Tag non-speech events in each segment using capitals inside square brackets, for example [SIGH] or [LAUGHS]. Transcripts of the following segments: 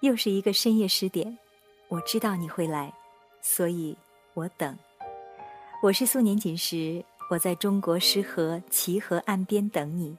又是一个深夜十点，我知道你会来，所以我等。我是素年锦时，我在中国诗河齐河岸边等你，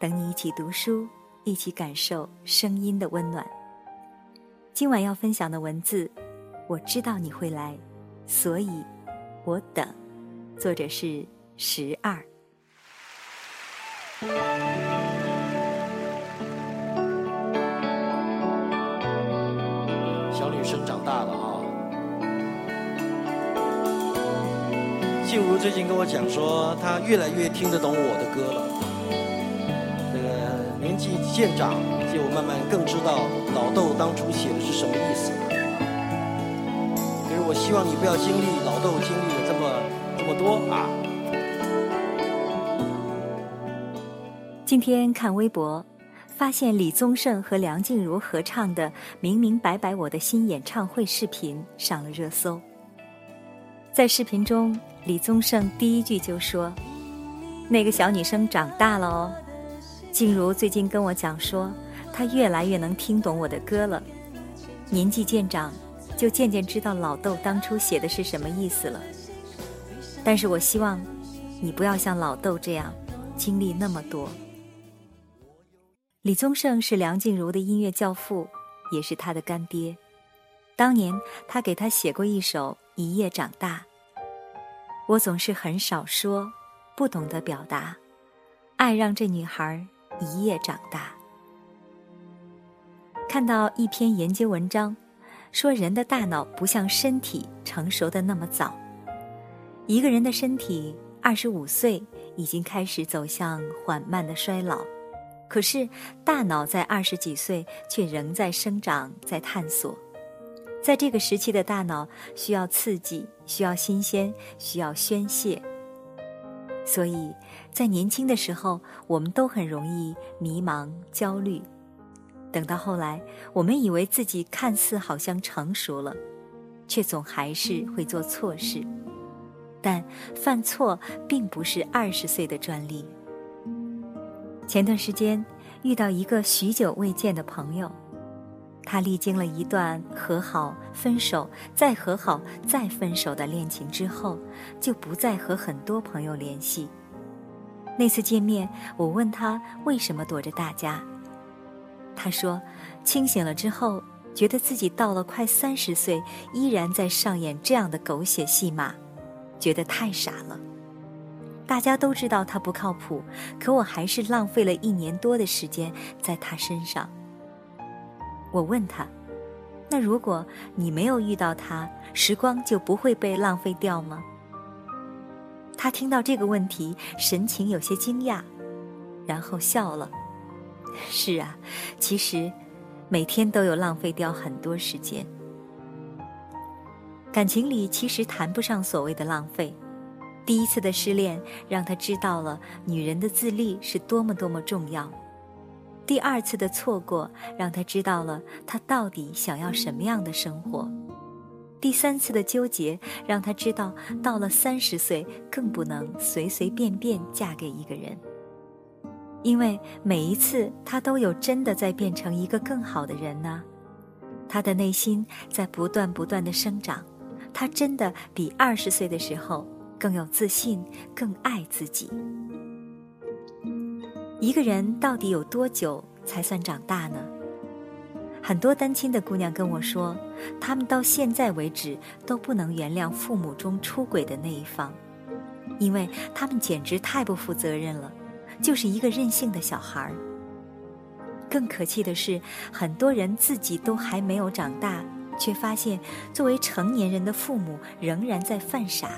等你一起读书，一起感受声音的温暖。今晚要分享的文字，我知道你会来，所以我等。作者是十二。大了啊！静茹最近跟我讲说，她越来越听得懂我的歌了。这个年纪渐长，就慢慢更知道老豆当初写的是什么意思。可是我希望你不要经历老豆经历了这么这么多啊！今天看微博，发现李宗盛和梁静茹合唱的《明明白白我的心》演唱会视频上了热搜。在视频中，李宗盛第一句就说：“那个小女生长大了哦。”静茹最近跟我讲说，她越来越能听懂我的歌了。年纪渐长，就渐渐知道老豆当初写的是什么意思了。但是我希望，你不要像老豆这样，经历那么多。李宗盛是梁静茹的音乐教父，也是她的干爹。当年他给她写过一首《一夜长大》。我总是很少说，不懂得表达，爱让这女孩一夜长大。看到一篇研究文章，说人的大脑不像身体成熟的那么早。一个人的身体二十五岁已经开始走向缓慢的衰老。可是，大脑在二十几岁却仍在生长，在探索。在这个时期的大脑需要刺激，需要新鲜，需要宣泄。所以在年轻的时候，我们都很容易迷茫、焦虑。等到后来，我们以为自己看似好像成熟了，却总还是会做错事。但犯错并不是二十岁的专利。前段时间遇到一个许久未见的朋友，他历经了一段和好、分手、再和好、再分手的恋情之后，就不再和很多朋友联系。那次见面，我问他为什么躲着大家，他说：清醒了之后，觉得自己到了快三十岁，依然在上演这样的狗血戏码，觉得太傻了。大家都知道他不靠谱，可我还是浪费了一年多的时间在他身上。我问他：“那如果你没有遇到他，时光就不会被浪费掉吗？”他听到这个问题，神情有些惊讶，然后笑了：“ [LAUGHS] 是啊，其实每天都有浪费掉很多时间。感情里其实谈不上所谓的浪费。”第一次的失恋让他知道了女人的自立是多么多么重要。第二次的错过让他知道了他到底想要什么样的生活。第三次的纠结让他知道到了三十岁更不能随随便便嫁给一个人。因为每一次他都有真的在变成一个更好的人呢，他的内心在不断不断的生长，他真的比二十岁的时候。更有自信，更爱自己。一个人到底有多久才算长大呢？很多单亲的姑娘跟我说，她们到现在为止都不能原谅父母中出轨的那一方，因为他们简直太不负责任了，就是一个任性的小孩儿。更可气的是，很多人自己都还没有长大，却发现作为成年人的父母仍然在犯傻。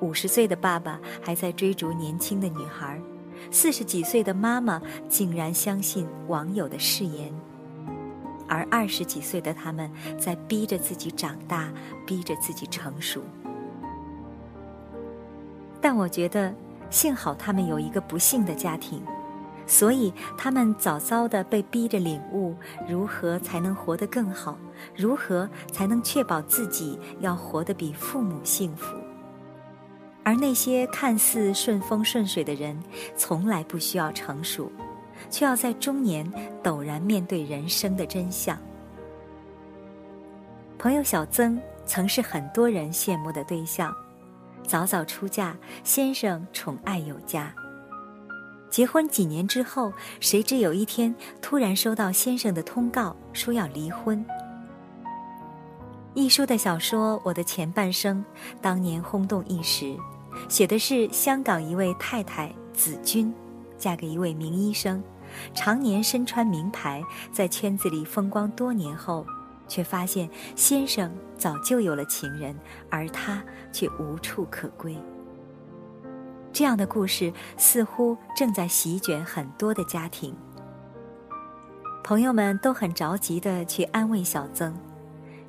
五十岁的爸爸还在追逐年轻的女孩，四十几岁的妈妈竟然相信网友的誓言，而二十几岁的他们在逼着自己长大，逼着自己成熟。但我觉得，幸好他们有一个不幸的家庭，所以他们早早的被逼着领悟如何才能活得更好，如何才能确保自己要活得比父母幸福。而那些看似顺风顺水的人，从来不需要成熟，却要在中年陡然面对人生的真相。朋友小曾曾是很多人羡慕的对象，早早出嫁，先生宠爱有加。结婚几年之后，谁知有一天突然收到先生的通告，说要离婚。一书的小说《我的前半生》当年轰动一时，写的是香港一位太太子君，嫁给一位名医生，常年身穿名牌，在圈子里风光多年后，却发现先生早就有了情人，而她却无处可归。这样的故事似乎正在席卷很多的家庭。朋友们都很着急的去安慰小曾，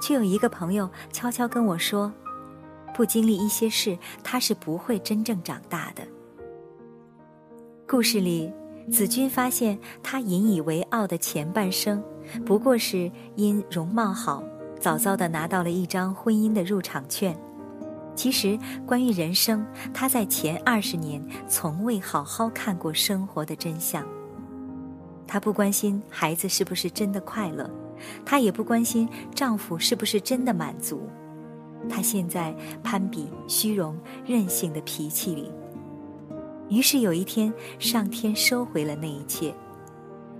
却有一个朋友悄悄跟我说：“不经历一些事，他是不会真正长大的。”故事里，子君发现他引以为傲的前半生，不过是因容貌好，早早的拿到了一张婚姻的入场券。其实，关于人生，他在前二十年从未好好看过生活的真相。她不关心孩子是不是真的快乐，她也不关心丈夫是不是真的满足。他现在攀比、虚荣、任性的脾气里。于是有一天，上天收回了那一切，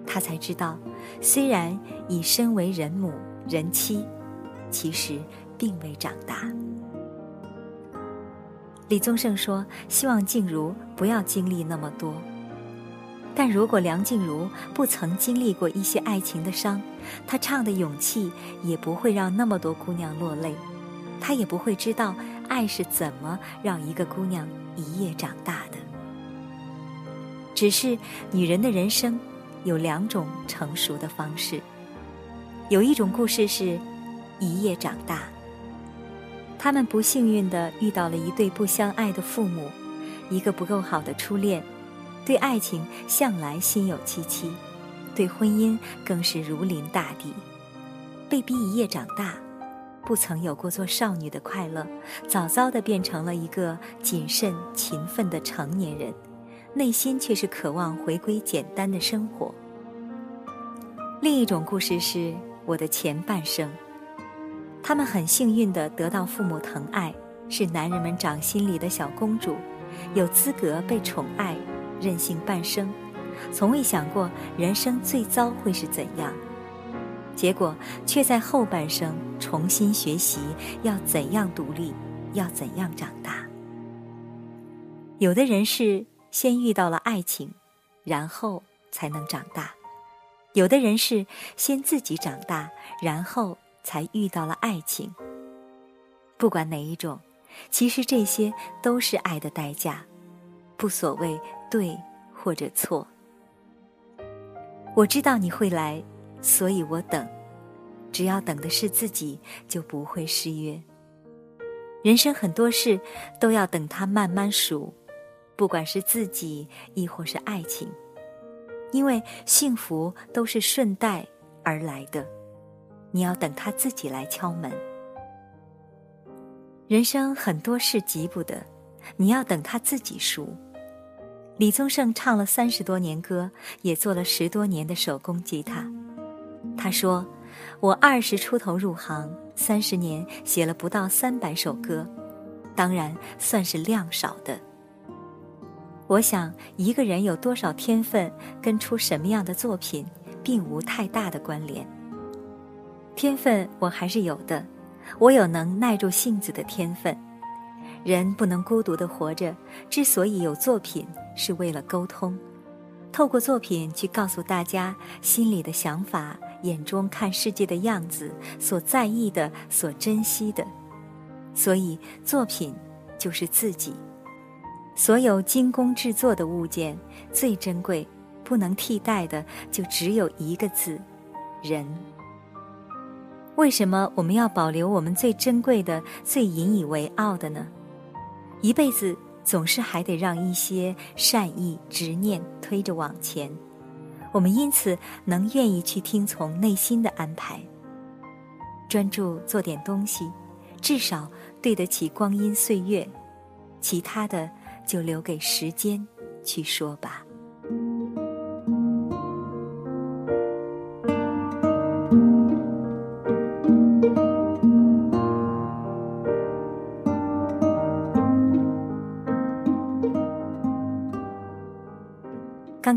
他才知道，虽然已身为人母、人妻，其实并未长大。李宗盛说：“希望静茹不要经历那么多。但如果梁静茹不曾经历过一些爱情的伤，她唱的勇气也不会让那么多姑娘落泪，她也不会知道爱是怎么让一个姑娘一夜长大的。只是女人的人生有两种成熟的方式，有一种故事是一夜长大。”他们不幸运的遇到了一对不相爱的父母，一个不够好的初恋，对爱情向来心有戚戚，对婚姻更是如临大敌，被逼一夜长大，不曾有过做少女的快乐，早早地变成了一个谨慎勤奋的成年人，内心却是渴望回归简单的生活。另一种故事是我的前半生。他们很幸运地得到父母疼爱，是男人们掌心里的小公主，有资格被宠爱，任性半生，从未想过人生最糟会是怎样。结果却在后半生重新学习要怎样独立，要怎样长大。有的人是先遇到了爱情，然后才能长大；有的人是先自己长大，然后。才遇到了爱情。不管哪一种，其实这些都是爱的代价，不所谓对或者错。我知道你会来，所以我等。只要等的是自己，就不会失约。人生很多事都要等它慢慢熟，不管是自己亦或是爱情，因为幸福都是顺带而来的。你要等他自己来敲门。人生很多事急不得，你要等他自己熟。李宗盛唱了三十多年歌，也做了十多年的手工吉他。他说：“我二十出头入行，三十年写了不到三百首歌，当然算是量少的。我想，一个人有多少天分，跟出什么样的作品，并无太大的关联。”天分我还是有的，我有能耐住性子的天分。人不能孤独的活着，之所以有作品，是为了沟通，透过作品去告诉大家心里的想法、眼中看世界的样子、所在意的、所珍惜的。所以，作品就是自己。所有精工制作的物件，最珍贵、不能替代的，就只有一个字：人。为什么我们要保留我们最珍贵的、最引以为傲的呢？一辈子总是还得让一些善意、执念推着往前，我们因此能愿意去听从内心的安排，专注做点东西，至少对得起光阴岁月，其他的就留给时间去说吧。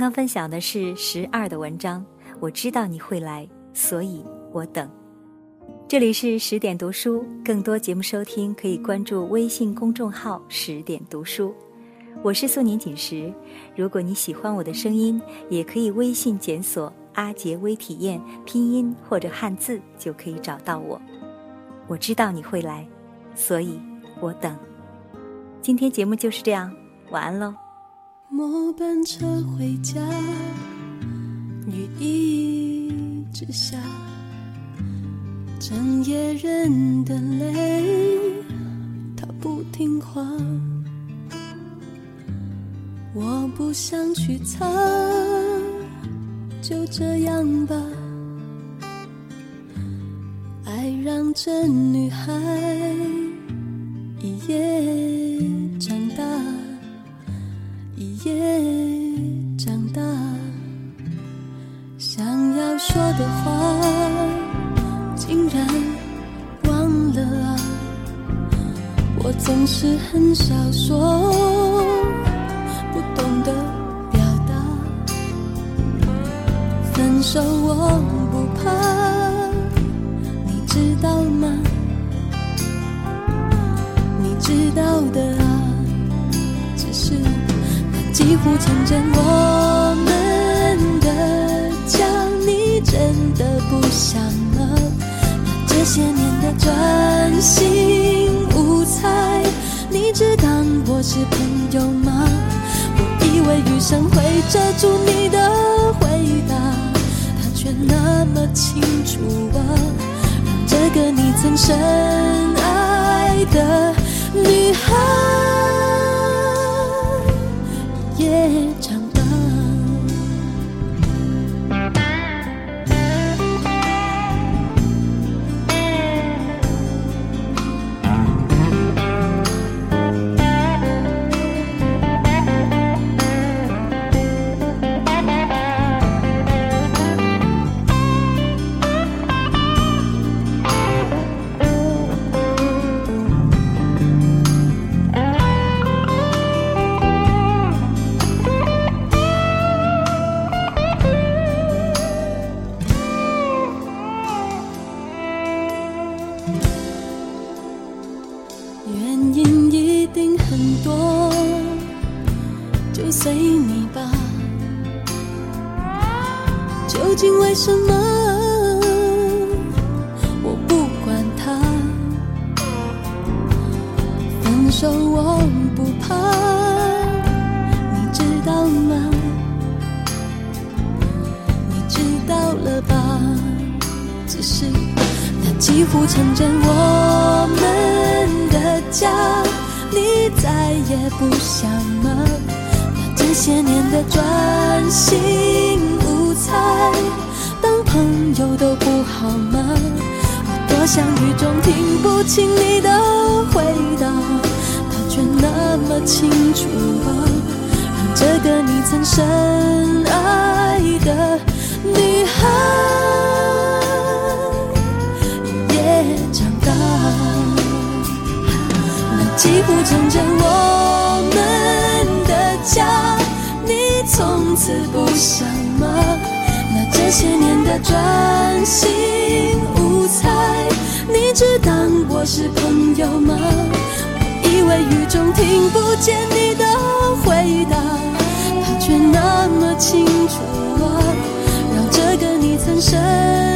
刚分享的是十二的文章，我知道你会来，所以我等。这里是十点读书，更多节目收听可以关注微信公众号“十点读书”。我是素年锦时。如果你喜欢我的声音，也可以微信检索“阿杰微体验”拼音或者汉字，就可以找到我。我知道你会来，所以我等。今天节目就是这样，晚安喽。末班车回家，雨一直下，整夜忍的泪，它不听话。我不想去擦，就这样吧。爱让这女孩一夜很少说。不懂得表达分手我不怕，你知道吗？你知道的啊，只是那几乎成真我们的家，你真的不想了？那这些年的专心，是朋友吗？我以为余生会遮住你的回答。他却那么清楚啊，让这个你曾深爱的女孩竟为什么？我不管他，分手我不怕，你知道吗？你知道了吧？只是那几乎成真我们的家，你再也不想吗？这些年的专心，朋友都不好吗？我多想雨中听不清你的回答，他却那么清楚啊，让这个你曾深爱的女孩也长大，那几乎成真我们的家。你从此不想吗？那这些年的专心无猜你只当我是朋友吗我以为雨中听不见你的回答却那么清楚啊让这个你曾深